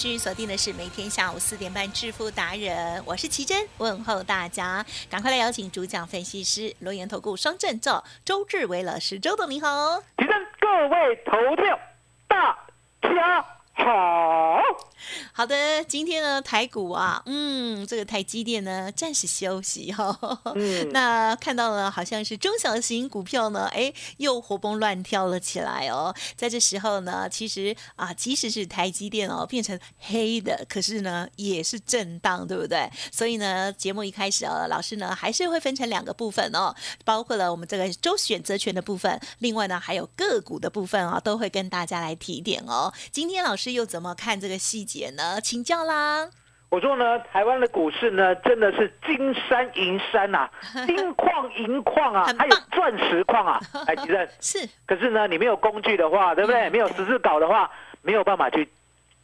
续锁定的是每天下午四点半致富达人，我是奇珍，问候大家，赶快来邀请主讲分析师罗源投顾双证座周志伟老师，周董您好。奇珍各位投票，大家。好。好的，今天呢台股啊，嗯，这个台积电呢暂时休息哈、嗯 那看到了好像是中小型股票呢，哎，又活蹦乱跳了起来哦。在这时候呢，其实啊，即使是台积电哦变成黑的，可是呢也是震荡，对不对？所以呢，节目一开始哦，老师呢还是会分成两个部分哦，包括了我们这个周选择权的部分，另外呢还有个股的部分啊、都会跟大家来提点哦。今天老师又怎么看这个细节呢？请教啦。我说呢，台湾的股市呢，真的是金山银山呐、金矿银矿啊还有钻石矿啊，哎，其实是可是呢，你没有工具的话，对不对？嗯没有十字镐的话，没有办法去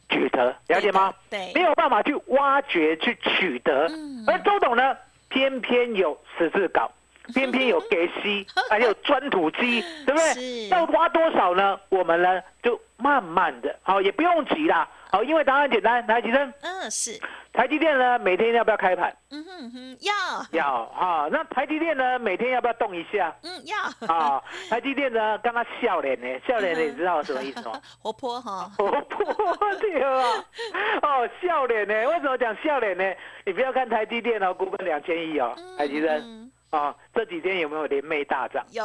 取得，了解吗？对没有办法去挖掘、去取得。嗯而周董呢，偏偏有十字稿，偏偏有 给息，还有钻土机，对不是对？要挖多少呢？我们呢就慢慢的，好，也不用急啦。好，因为答案简单，台积生，嗯是，台积电呢每天要不要开盘？嗯哼嗯哼要要啊。那台积电呢每天要不要动一下？嗯要啊，台积电呢刚刚笑脸呢，笑脸你知道什么意思吗？活泼哈，活泼对啊，哦，笑脸呢？为什么讲笑脸呢？你不要看台积电哦，股本两千亿哦，台积电嗯啊，这几天有没有连袂大涨？有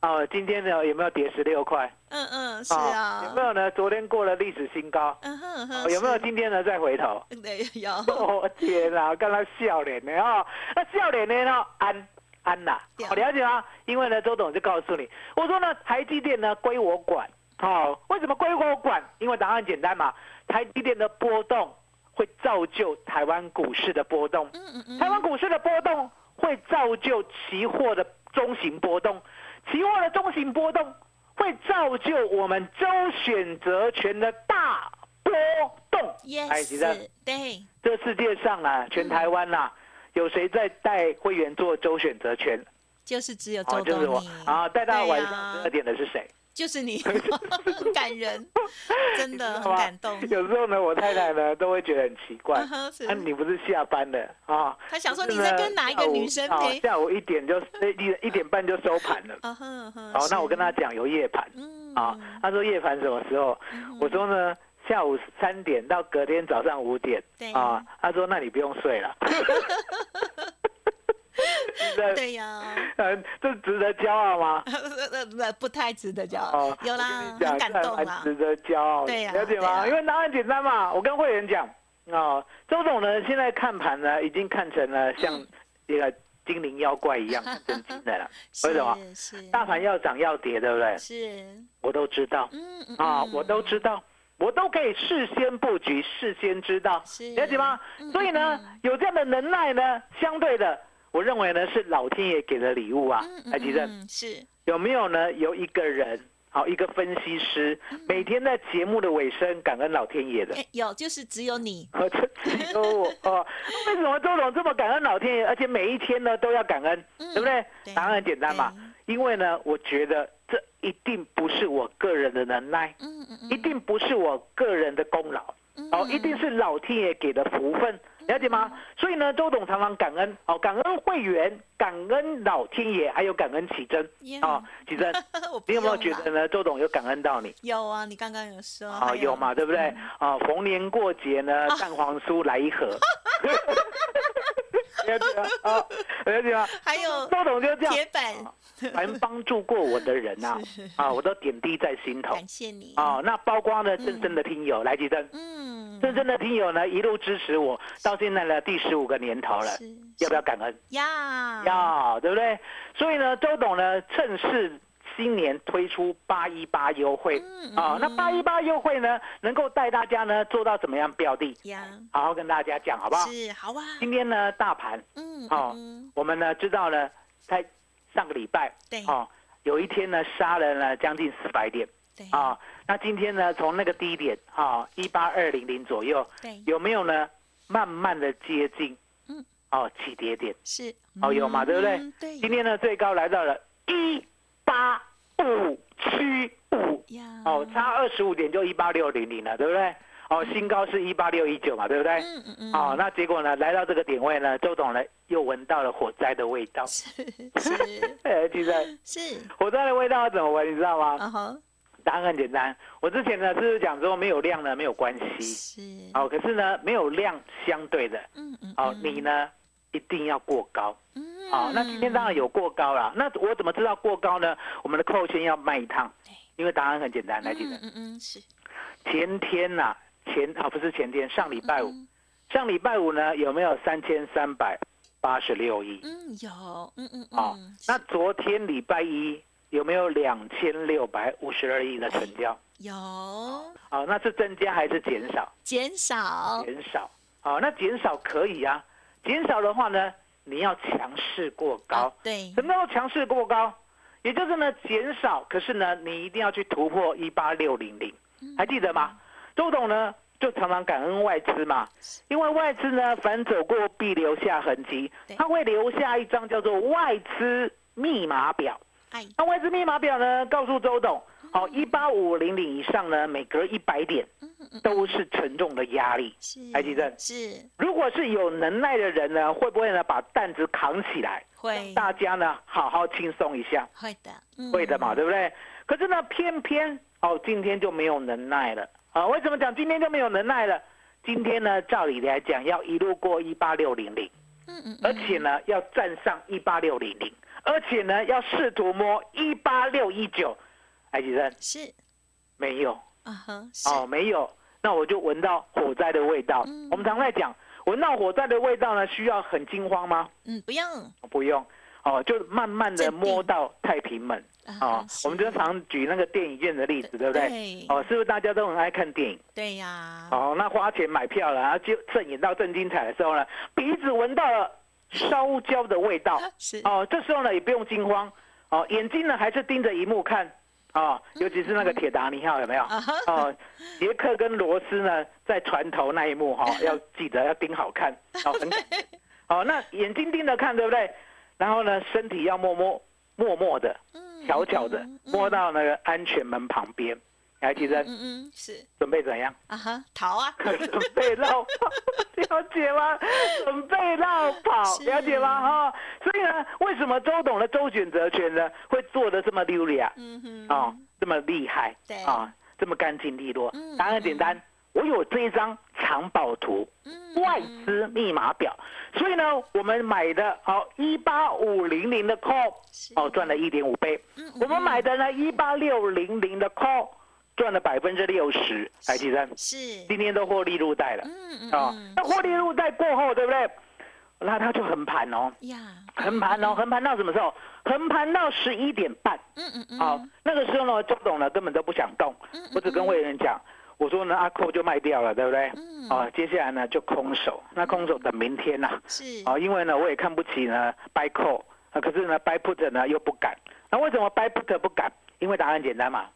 啊，今天呢有没有跌十六块？嗯嗯是啊，有没有呢？昨天过了历史新高，嗯哼哼是有没有今天呢再回头？对有 哦天啊，刚刚笑脸呢哦，那笑脸呢呢安安呐，对好了解吗？因为呢，周董就告诉你，我说呢，台积电呢归我管，好、为什么归我管？因为答案简单嘛，台积电的波动会造就台湾股市的波动，嗯嗯嗯台湾股市的波动会造就期货的中型波动，期货的中型波动会造就我们周选择权的大波动。yes 对这世界上啊，全台湾呐、有谁在带会员做周选择权？就是只有啊，周就是我啊，带到晚上十二点的是谁？就是你，很 感人，真的很感动。有时候呢，我太太呢都会觉得很奇怪嗯，哼是啊，你不是下班了啊？他想说你在跟哪一个女生下午啊陪？下午一点就一一点半就收盘了。啊哼哼，好，那我跟他讲有夜盘嗯啊，他说夜盘什么时候？我说呢，下午三点到隔天早上五点对啊，他说那你不用睡了。这对呀，呃，这值得骄傲吗？不太值得骄哦傲，，有我啦，很感动啦。值得骄傲的，对呀了解吗？因为答案简单嘛，我跟会员讲哦，周总呢现在看盘呢已经看成了像嗯一个精灵妖怪一样看真经的了。为什么？大盘要涨要跌，对不对？是，我都知道嗯嗯啊，嗯我都知道。我都可以事先布局，事先知道，是了解吗嗯？所以呢嗯，有这样的能耐呢，相对的，我认为呢是老天爷给的礼物啊嗯。嗯来，吉正，嗯是有没有呢？有一个人，好，一个分析师，嗯每天在节目的尾声感恩老天爷的。哎有，就是只有你，哦，这只有我 哦。为什么周董这么感恩老天爷，而且每一天呢都要感恩，嗯对不对？对答案很简单嘛，因为呢，我觉得这一定不是我个人的能耐，嗯嗯嗯，一定不是我个人的功劳，哦，一定是老天爷给的福分，了解吗？所以呢，周董常常感恩，哦，感恩会员，感恩老天爷，还有感恩启真，啊，启真，你有没有觉得呢？周董有感恩到你？有啊？你刚刚有说啊，还有嘛，对不对？啊，逢年过节呢，蛋黄酥来一盒，了解吗？啊，了解吗？还有周董就这样，铁板，凡帮助过我的人呐，啊，我都点滴在心头感谢你，啊。那包括呢，真正的听友来吉正，嗯，正正的听友呢，一路支持我，到现在呢第十五个年头了，是要不要感恩？要？要，对不对？所以呢，周董呢，趁势新年推出八一八优惠。嗯啊、嗯。那八一八优惠呢，能够带大家呢做到怎么样标的？好好跟大家讲，好不好？是好啊，今天呢，大盘嗯，哦嗯，我们呢知道呢，在上个礼拜对。哦，有一天呢杀了呢将近四百点。对，啊、那今天呢，从那个低点啊一八二零零左右，对，有没有呢？慢慢的接近，嗯，哦起跌点。是，哦，有嘛，对不对？嗯？对，今天呢，最高来到了一八五七五，呀，哦，差二十五点就一八六零零了，对不对？哦，新高是一八六一九嘛，对不对？嗯嗯嗯，哦，那结果呢，来到这个点位呢，周董呢又闻到了火灾的味道。是 是。呃，其实。是，火灾的味道要怎么闻，你知道吗？啊哈，答案很简单，我之前呢是讲说没有量呢？没有关系，是，哦，可是呢没有量相对的，嗯嗯，哦，嗯。你，呢一定要过高。嗯，好、那今天当然有过高了。那我怎么知道过高呢？我们的扣线要卖一趟，因为答案很简单，来记得嗯嗯嗯是，前天呐、前啊不是前天，上礼拜五，嗯上礼拜五呢有没有三千三百八十六亿？嗯有，嗯嗯哦嗯，那昨天礼拜一有没有两千六百五十二亿的成交？有哦，那是增加还是减少？减少，减少。哦，那减少可以啊，减少的话呢，你要强势过高。啊对，什么叫做强势过高？也就是呢减少，可是呢你一定要去突破一八六零零，嗯还记得吗？周董呢就常常感恩外资嘛，因为外资呢凡走过必留下痕迹对，他会留下一张叫做外资密码表。哎，那外资密码表呢告诉周董，好一八五零零以上呢每隔一百点都是沉重的压力。是，台积电是如果是有能耐的人呢，会不会呢把担子扛起来？会大家呢好好轻松一下。会的，嗯会的嘛，对不对？可是呢，偏偏哦，今天就没有能耐了啊！为什么讲今天就没有能耐了？今天呢，照理来讲要一路过一八六零零，嗯嗯，而且呢要站上一八六零零，而且呢要试图摸一八六一九。哎，先生是没有啊哈，是哦，没有，那我就闻到火灾的味道。嗯我们常在讲，闻到火灾的味道呢，需要很惊慌吗？嗯不用不用，哦，就慢慢的摸到太平门。啊哦，我们就常举那个电影院的例子，对不对？对哦，是不是大家都很爱看电影？对呀，哦，那花钱买票了，然后就正演到正精彩的时候呢，鼻子闻到了烧焦的味道。是哦，这时候呢也不用惊慌，哦，眼睛呢还是盯着荧幕看。哦，尤其是那个铁达尼号有没有？哦，杰克跟罗斯呢在船头那一幕哈、要记得要盯好看，哦，很感人哦，那眼睛盯着看，对不对？然后呢，身体要默默默默的、嗯悄悄的摸到那个安全门旁边。来，提生嗯嗯是。准备怎样？啊哈逃啊，准备绕跑，了解吗？准备绕跑，了解吗？哈、所以呢，为什么周董的周选择权呢？会做的这么溜利啊？嗯哼。哦，这么厉害，对。啊，这么干净利落？嗯？答案很简单，我有这一张藏宝图，嗯外资密码表，所以呢，我们买的哦一八五零零的 call 哦赚了一点五倍，嗯。我们买的呢一八六零零的 call 赚了百分之六十，来计算，是，今天都获利入袋了。嗯嗯啊、嗯。那获利入袋过后，对不对？那它就横盘哦，呀，横盘哦，横盘到什么时候？横盘到十一点半。嗯嗯嗯，好、那个时候呢，周董呢根本都不想动，我只跟会员讲，我说呢阿扣就卖掉了，对不对？嗯。啊、接下来呢就空手，那空手等明天呐、是，啊，因为呢我也看不起呢 buy call，啊，可是呢 buy put 呢又不敢，那为什么 buy put 不敢？因为答案简单嘛，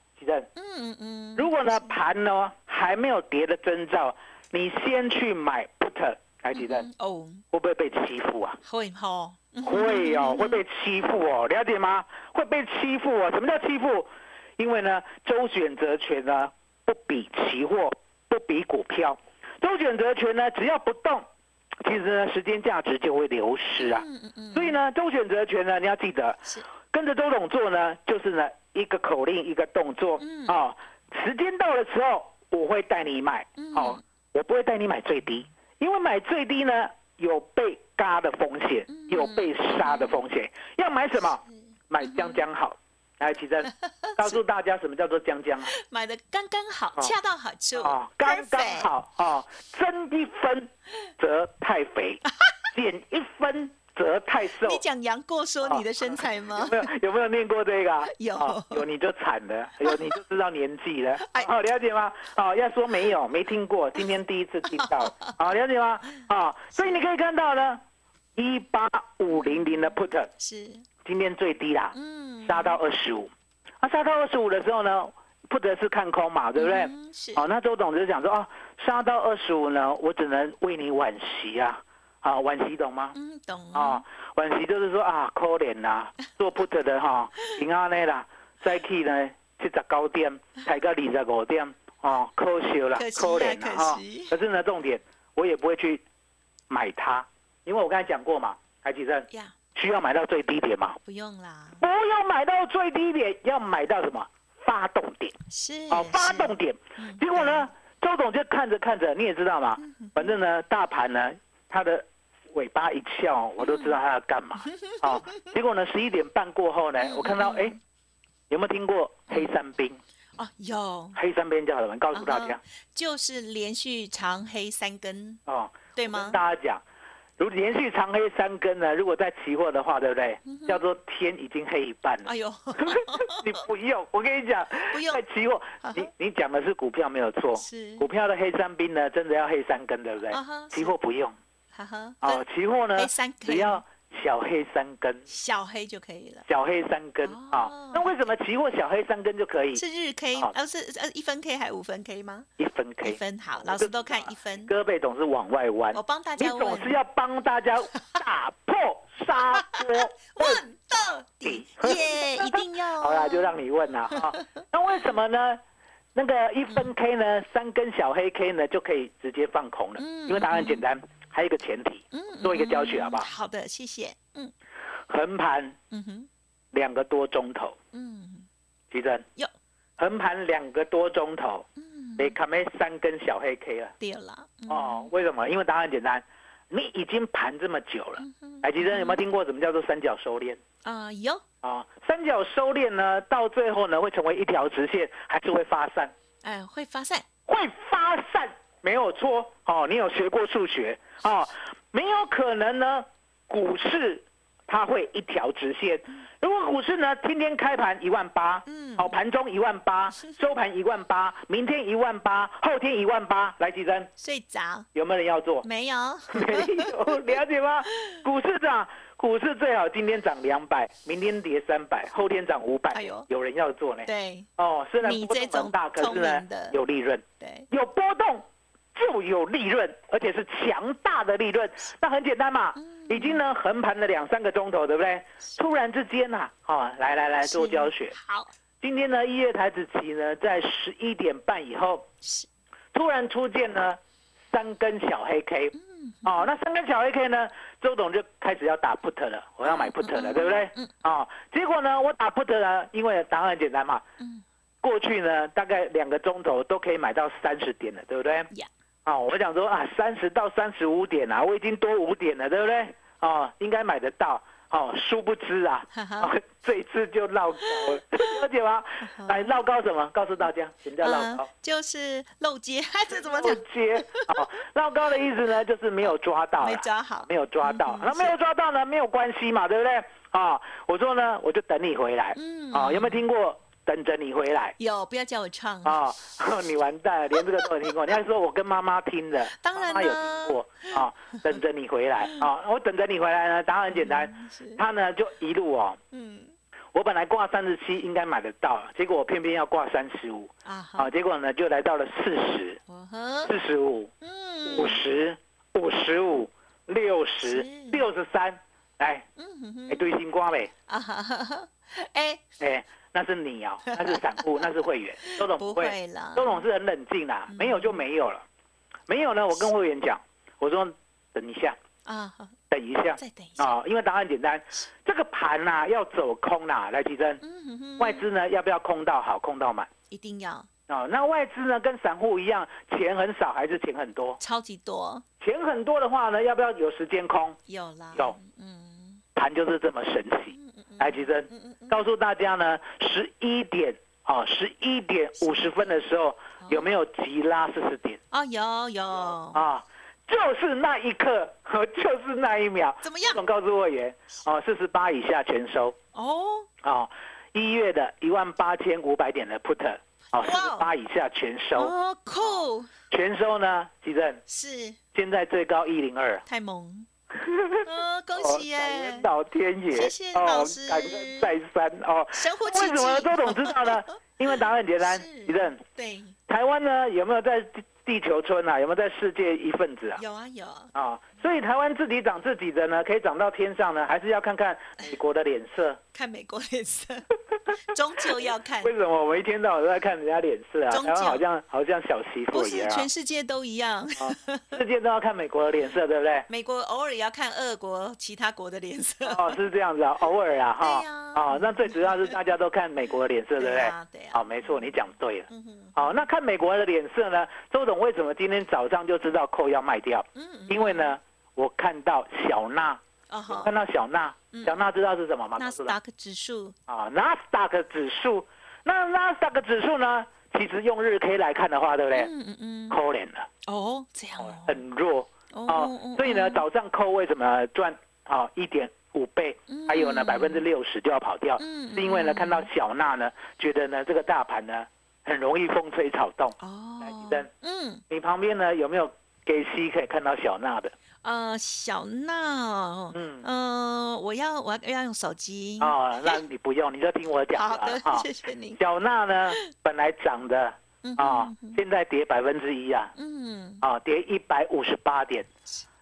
嗯嗯嗯，如果呢盘呢还没有跌的征兆，你先去买 put，来其正嗯哦，会不会被欺负啊？会会哦，会被欺负哦，了解吗？会被欺负哦。什么叫欺负？因为呢，周选择权呢不比期货，不比股票。周选择权呢，只要不动，其实呢，时间价值就会流失啊。嗯嗯嗯，所以呢，周选择权呢，你要记得，跟着周董做呢，就是呢一个口令一个动作嗯哦。时间到的时候，我会带你买嗯哦，我不会带你买最低，因为买最低呢有被嘎的风险，嗯有被杀的风险。要买什么？买将将好。来，奇珍，告诉大家什么叫做将将好买的刚刚好，哦恰到好处，哦？刚刚好啊，增一分则太肥，减一分则太瘦。你讲杨过说你的身材吗有？没有有没有念过这个 啊？有哦有你就惨了，有你就知道年纪了哎。哦，了解吗？哦，要说没有，没听过，今天第一次听到。好，了解吗？啊，所以你可以看到呢，一八五零零的 put 是，今天最低啦，嗯，杀到二十五。啊，杀到二十五的时候呢，put 是看空嘛，对不对？嗯是，好，那周董就讲说，哦，杀到二十五呢，我只能为你惋惜啊。啊，惋惜懂吗？嗯，懂啊，惋惜就是说啊，可怜啦，做 put 的哈，平安的啦，再去呢七十九点，抬到二十五点，哦，可惜了，可怜了哈。可是呢，重点我也不会去买它，因为我刚才讲过嘛，台积电呀，需要买到最低点嘛，不用啦，不用买到最低点，要买到什么发动点是，哦，发是动点。嗯结果呢，周总就看着看着，你也知道嘛，反正呢，大盘呢，它的尾巴一翘，我都知道他要干嘛。哦，结果呢，十一点半过后呢，我看到哎，有没有听过黑山兵？哦，有，黑山兵叫什么？告诉大家啊就是连续长黑三根，哦，对吗跟？大家讲。如连续长黑三根呢，如果在期货的话，对不对？叫做天已经黑一半了。嗯哎呦，你不用，我跟你讲，不用在期货你你讲的是股票没有错，是股票的黑三兵呢，真的要黑三根，对不对啊？期货不用哈哈，哦，期货呢只要小黑三根，小黑就可以了，小黑三根啊哦。那为什么期货小黑三根就可以？是日 K，好呃是呃一分 K 还五分 K 吗？一分一 K，分好，老师都看一分，胳膊总是往外弯我，帮大家你，总是要帮大家打破砂锅问 问到底，耶，一定要哦。好啦，就让你问啦啊。那为什么呢？那个一分 K 呢，三根小黑 K 呢，就可以直接放空了。嗯因为答案简单，还有一个前提，嗯做一个教学好不好嗯好的，谢谢。嗯横盘嗯哼两个多钟头，嗯吉珍有横盘两个多钟头，嗯，你看没三根小黑 K 了。对了。嗯哦，为什么？因为答案简单，你已经盘这么久了。嗯哎，吉珍有没有听过什么叫做三角收敛？啊有啊、三角收敛呢，到最后呢，会成为一条直线，还是会发散？哎会发散，会发散，没有错。哦，你有学过数学哦，没有可能呢，股市它会一条直线。如果股市呢天天开盘一万八，嗯好，盘中一万八，收盘一万八，明天一万八，后天一万八，来几针？睡着有没有人要做？没有？没有，了解吗？股市涨，股市最好今天涨两百，明天跌三百，后天涨五百。哎呦有人要做呢。对哦，虽然你波动很大，可是呢有利润。对，有波动就有利润，而且是强大的利润。那很简单嘛，嗯已经呢横盘了两三个钟头，对不对？突然之间呐、啊，来来来做教学。好今天呢，一月台子期呢，在十一点半以后，是突然出现呢三根小黑 K。哦，嗯那三根小黑 K 呢，周董就开始要打 put 了，我要买 put 了，对不对？嗯哦，结果呢，我打 put 呢，因为答案很简单嘛，嗯过去呢大概两个钟头都可以买到三十点了，对不对？呀啊，我想说啊，三十到三十五点啊，我已经多五点了，对不对？哦，应该买得到。哦，殊不知啊，这一次就绕高了，了解吗？来绕高什么？告诉大家，什么叫绕高呃？就是漏接，这怎么讲？漏？接哦，绕高的意思呢，就是没有抓到啦，没抓好没有抓到嗯。那没有抓到呢，没有关系嘛，对不对？啊，我说呢，我就等你回来。嗯啊，有没有听过等着你回来？有，不要叫我唱。啊，你完蛋了，连这个都有听过。你还说我跟妈妈听的，当然妈妈有听过啊，等着你回来。啊。我等着你回来呢，答案很简单，嗯，他呢就一路哦，嗯。我本来挂三十七应该买得到，结果我偏偏要挂三十五。啊好啊，，结果呢就来到了四十、四十五、嗯。五十、五十五、六十。是、六十三，来，嗯哼哎，对星光呗，啊哈哈哈，哎，哎，那是你哦，那是散户，那是会员，周董不不会。周董是很冷静啦，没有就没有了，没有呢，我跟会员讲，我说等一下，啊，等一下。再等一下，啊，因为答案简单，这个盘呐、要走空啦，来提升，外资呢要不要空到好，空到满？一定要。哦？那外资呢跟散户一样，钱很少还是钱很多？超级多，钱很多的话呢，要不要有时间空？有啦，有，嗯盘就是这么神奇。来，吉珍，告诉大家呢，十一点啊，十一点五十分的时候有没有急拉四十点？哦有有，啊，就是那一刻，就是那一秒。怎么样总告诉会员，哦，四十八以下全收。哦，哦，一月的一万八千五百点的 put，哦，四十八以下全收。哦酷，全收呢，吉正，是现在最高一零二。太猛，哦 恭喜耶恩，老天爷，谢谢哦老师感恩再三哦。神乎其技，为什么周董知道呢？因为答案很简单，一阵，对，台湾呢有没有在地地球村啊？有没有在世界一份子啊？有啊有，啊，所以台湾自己长自己的呢，可以长到天上呢，还是要看看美国的脸色。看美国脸色，终究要看，为什么我们一天到晚都在看人家脸色啊？台湾好像好像小媳妇一样啊全世界都一样，啊，世界都要看美国的脸色，对不对？美国偶尔也要看俄国其他国的脸色，哦，是这样子啊，偶尔啊，哈对啊、哦，那最主要是大家都看美国的脸色，对不对？啊对啊，好，没错，你讲对了。嗯哼，好，那看美国的脸色呢？周董为什么今天早上就知道扣要卖掉？嗯嗯，因为呢，我看到小娜，哦好看，到小纳，嗯。小娜知道是什么吗？纳斯达克指数。啊，纳斯达克指数，那纳斯达克指数呢？其实用日 K 来看的话，对不对？嗯嗯嗯，扣脸了，哦这样哦，很弱。哦所以呢，哦早上扣为什么赚啊一点五倍？嗯还有呢，百分之六十就要跑掉，嗯是因为呢，嗯。看到小娜呢，觉得呢这个大盘呢很容易风吹草动。来哦吉登，嗯。你旁边呢有没有给 C 可以看到小娜的？呃小娜哦，嗯，呃，我要我要要用手机，啊，那你不用，你就听我讲好的。谢谢你，小娜呢 本来涨的嗯啊哼，现在跌百分之一啊，嗯，啊，跌一百五十八点，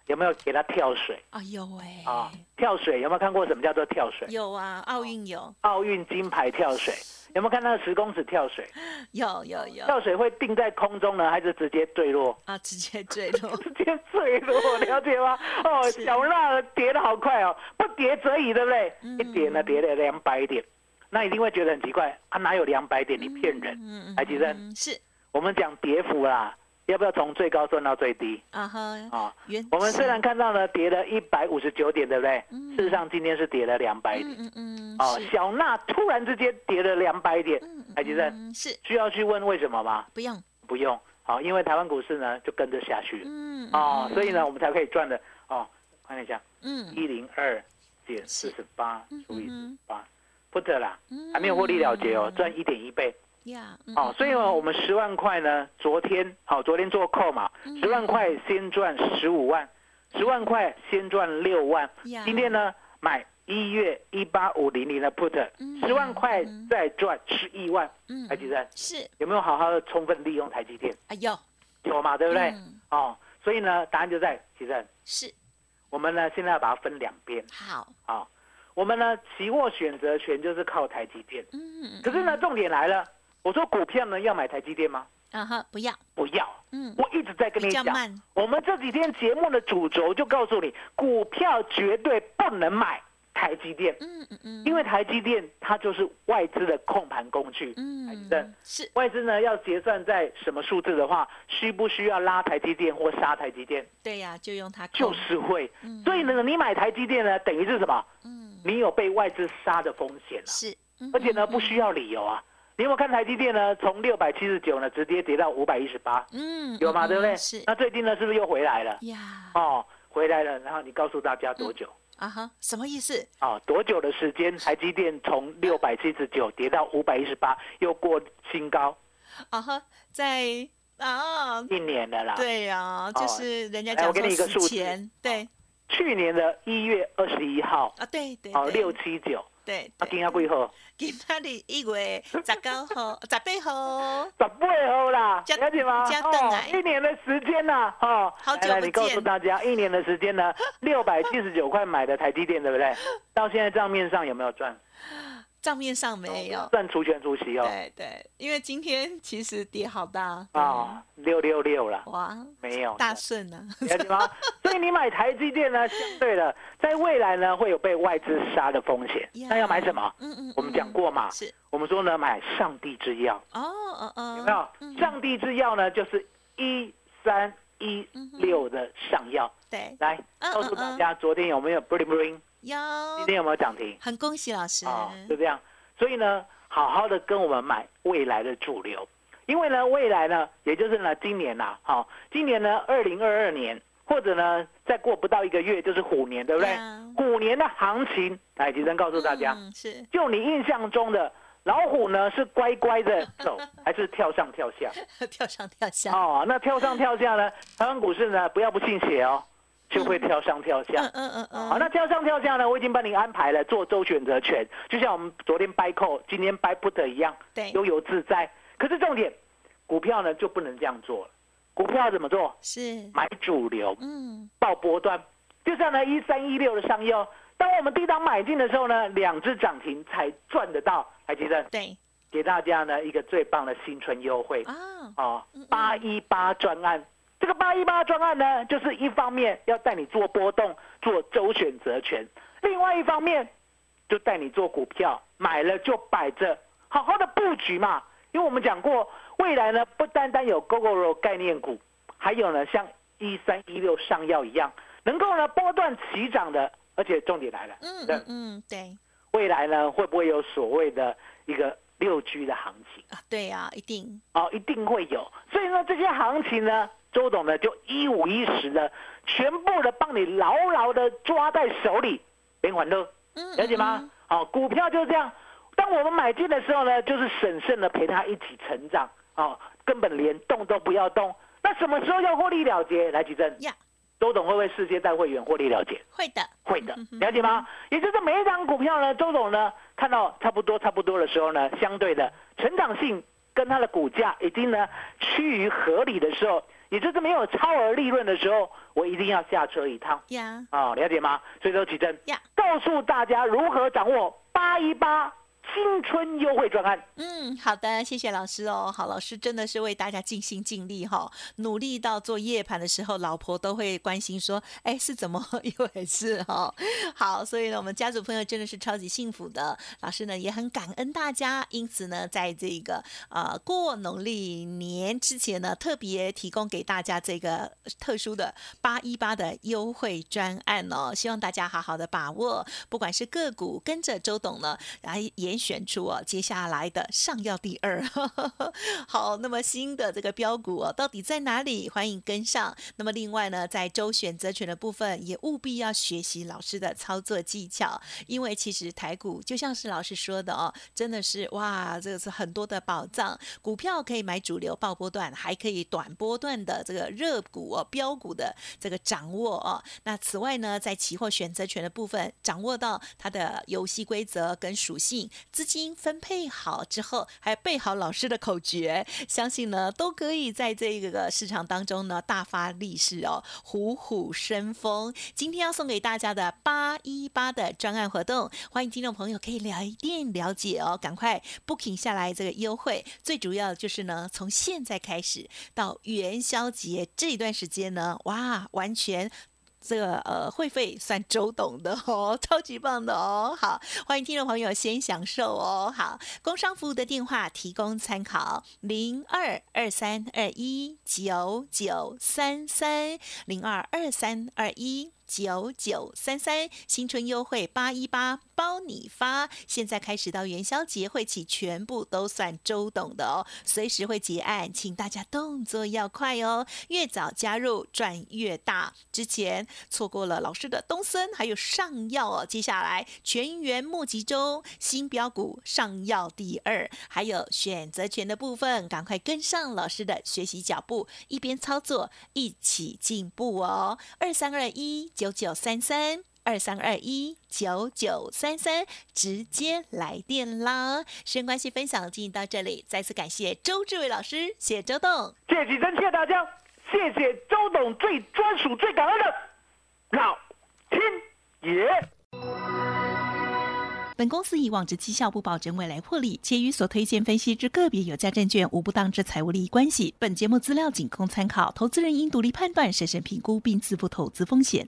有没有给他跳水啊有哎啊？跳水有没有看过什么叫做跳水？有啊，奥运有，奥运金牌跳水有没有看到十公尺跳水？有有有跳水会定在空中呢，还是直接坠落？啊，直接坠落，直接坠落，了解吗？哦，小娜跌的好快哦，不跌则已，对不对？嗯一跌呢，跌了两百点，那一定会觉得很奇怪啊，哪有两百点？你骗人！嗯嗯来吉珍嗯是我们讲跌幅啦，要不要从最高算到最低？啊哈，啊？原我们虽然看到呢跌了一百五十九点，对不对？嗯。事实上今天是跌了两百点。嗯嗯嗯哦，小娜突然之间跌了两百点，嗯嗯是。需要去问为什么吗？不用，不用，好，因为台湾股市呢就跟着下去了。嗯哦，所以呢，我们才可以赚的哦。看一下，嗯。一零二减四十八除以八，put 啦，嗯。还没有获利了结哦，赚一点一倍呀，嗯哦。所以呢，我们十万块呢，昨天好，昨天做扣嘛，嗯十万块先赚十五万，十万块先赚六万。呀今天呢，买一月一八五零零的 put，嗯十万块嗯再赚十一万。嗯台积电是有没有好好的充分利用台积电？哎呦，有嘛，对不对？嗯哦，所以呢，答案就在其实是我们呢现在要把它分两边好，啊、我们呢期货选择权就是靠台积电，嗯可是呢重点来了，我说股票呢要买台积电吗？啊哈不要，不要，嗯我一直在跟你讲，我们这几天节目的主轴就告诉你，股票绝对不能买，台积电，嗯嗯嗯，因为台积电它就是外资的控盘工具。嗯是外资呢要结算在什么数字的话，需不需要拉台积电或杀台积电？对呀，就用它就是会。嗯所以呢，你买台积电呢，等于是什么？嗯你有被外资杀的风险了、是，嗯而且呢，嗯不需要理由啊。你有没有看台积电呢？从六百七十九呢，直接跌到五百一十八，嗯有吗？嗯对不对嗯是？那最近呢，是不是又回来了？呀哦，回来了。然后你告诉大家多久？啊哈，什么意思？哦，多久的时间？台积电从六百七十九跌到五百一十八，又过新高啊哈，在啊，一年的啦。对呀，就是人家来我给讲说死你一个数字前，对去年的一月二十一号，啊，对对哦，六七九，对，啊，今仔几号？今仔日一月十九号、十八号，十八号啦，加了解吗？加一年的时间呐，哦，好久不来来你告诉大家，一年的时间呢，六百七十九块买的台积电，对不对？到现在账面上有没有赚？账面上没有。赚除权除息哦，对对，因为今天其实跌好大啊，六六六了，哇，没有大顺啊，了解吗？所以你买台积电呢，相对的，在未来呢会有被外资杀的风险。那要买什么？嗯嗯，我们讲过嘛，是我们说呢，买上帝之药，哦哦哦，有没有？嗯上帝之药呢，就是一三一六的上药。对，来嗯告诉大家，昨天有没有 bling bling？有今天有没有涨停？很恭喜老师，啊，就这样。所以呢，好好的跟我们买未来的主流，因为呢，未来呢，也就是呢，今年呐，好，今年呢，二零二二年，或者呢，再过不到一个月就是虎年，对不对呀？虎年的行情，来，吉生告诉大家，嗯是就你印象中的老虎呢，是乖乖的走，还是跳上跳下？跳上跳下，哦，那跳上跳下呢？台湾股市呢，不要不信邪哦，就会跳上跳下。嗯嗯嗯嗯，好，那跳上跳下呢？我已经帮你安排了做周选择权，就像我们昨天 buy call，今天 buy put 一样，对悠游自在。可是重点，股票呢就不能这样做了。股票怎么做？是，买主流，嗯报波段。就像呢一三一六的上优，当我们低档买进的时候呢，两只涨停才赚得到。还记得对给大家呢一个最棒的新春优惠啊，哦嗯，八一八专案。这个八一八专案呢，就是一方面要带你做波动，做周选择权；另外一方面就带你做股票，买了就摆着，好好的布局嘛。因为我们讲过，未来呢不单单有 GoGoRo 概念股，还有呢像一三一六上药一样，能够呢波段起涨的，而且重点来了，嗯嗯嗯，对未来呢会不会有所谓的一个六 G 的行情？啊，对呀，一定哦，一定会有。所以呢，这些行情呢，周董呢就一五一十的，全部的帮你牢牢的抓在手里，连环乐，嗯，了解吗？好、股票就是这样。当我们买进的时候呢，就是审慎的陪它一起成长，哦，根本连动都不要动。那什么时候要获利了结？来，举证。呀，周董会不会世界带会员获利了结？会的，会的了解吗？也就是每一张股票呢，周董呢看到差不多差不多的时候呢，相对的成长性跟它的股价已经呢趋于合理的时候，也就是没有超额利润的时候，我一定要下车一趟。呀。啊、了解吗？所以说奇珍呀，告诉大家如何掌握八一八新春优惠专案。嗯，好的，谢谢老师哦。好，老师真的是为大家尽心尽力哈、努力到做夜盘的时候，老婆都会关心说，哎，是怎么一回事哈、好，所以呢，我们家族朋友真的是超级幸福的。老师呢也很感恩大家，因此呢，在这个呃过农历年之前呢，特别提供给大家这个特殊的八一八的优惠专案哦，希望大家好好的把握，不管是个股跟着周董呢选出哦接下来的上要第二。好，那么新的这个标股哦，到底在哪里？欢迎跟上。那么另外呢，在周选择权的部分，也务必要学习老师的操作技巧，因为其实台股就像是老师说的哦，真的是哇，这个是很多的宝藏。股票可以买主流爆波段，还可以短波段的这个热股哦、标股的这个掌握哦。那此外呢，在期货选择权的部分，掌握到它的游戏规则跟属性，资金分配好之后，还背好老师的口诀，相信呢都可以在这个市场当中呢大发利市哦，虎虎生风。今天要送给大家的八一八的专案活动，欢迎听众朋友可以了一定了解哦，赶快 booking 下来这个优惠。最主要就是呢，从现在开始到元宵节这一段时间呢，哇，完全。这个呃会费算周董的哦，超级棒的哦。好，欢迎听众朋友先享受哦。好，工商服务的电话提供参考：零二二三二一九九三三零二二三二一。九九三三新春优惠八一八包你发，现在开始到元宵节会期全部都算周董的哦，随时会结案，请大家动作要快哦，越早加入赚越大。之前错过了老师的东森还有上药哦，接下来全员募集中，新标股上药第二，还有选择权的部分，赶快跟上老师的学习脚步，一边操作一起进步哦，二三二一。九九三三二三二一九九三三，直接来电啦！深关系，分享进行到这里，再次感谢周志伟老师，谢谢周董，谢谢真谢大家，谢谢周董最专属、最感恩的老天爷。本公司以往之绩效不保证未来获利，且与所推荐分析之个别有价证券无不当之财务利益关系。本节目资料仅供参考，投资人应独立判断、审慎评估并自负投资风险。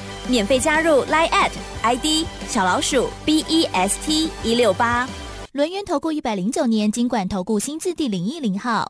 免费加入 Line at ID 小老鼠 B E S T 一六八。轮源投顾一百零九年金管投顾新字第零一零号。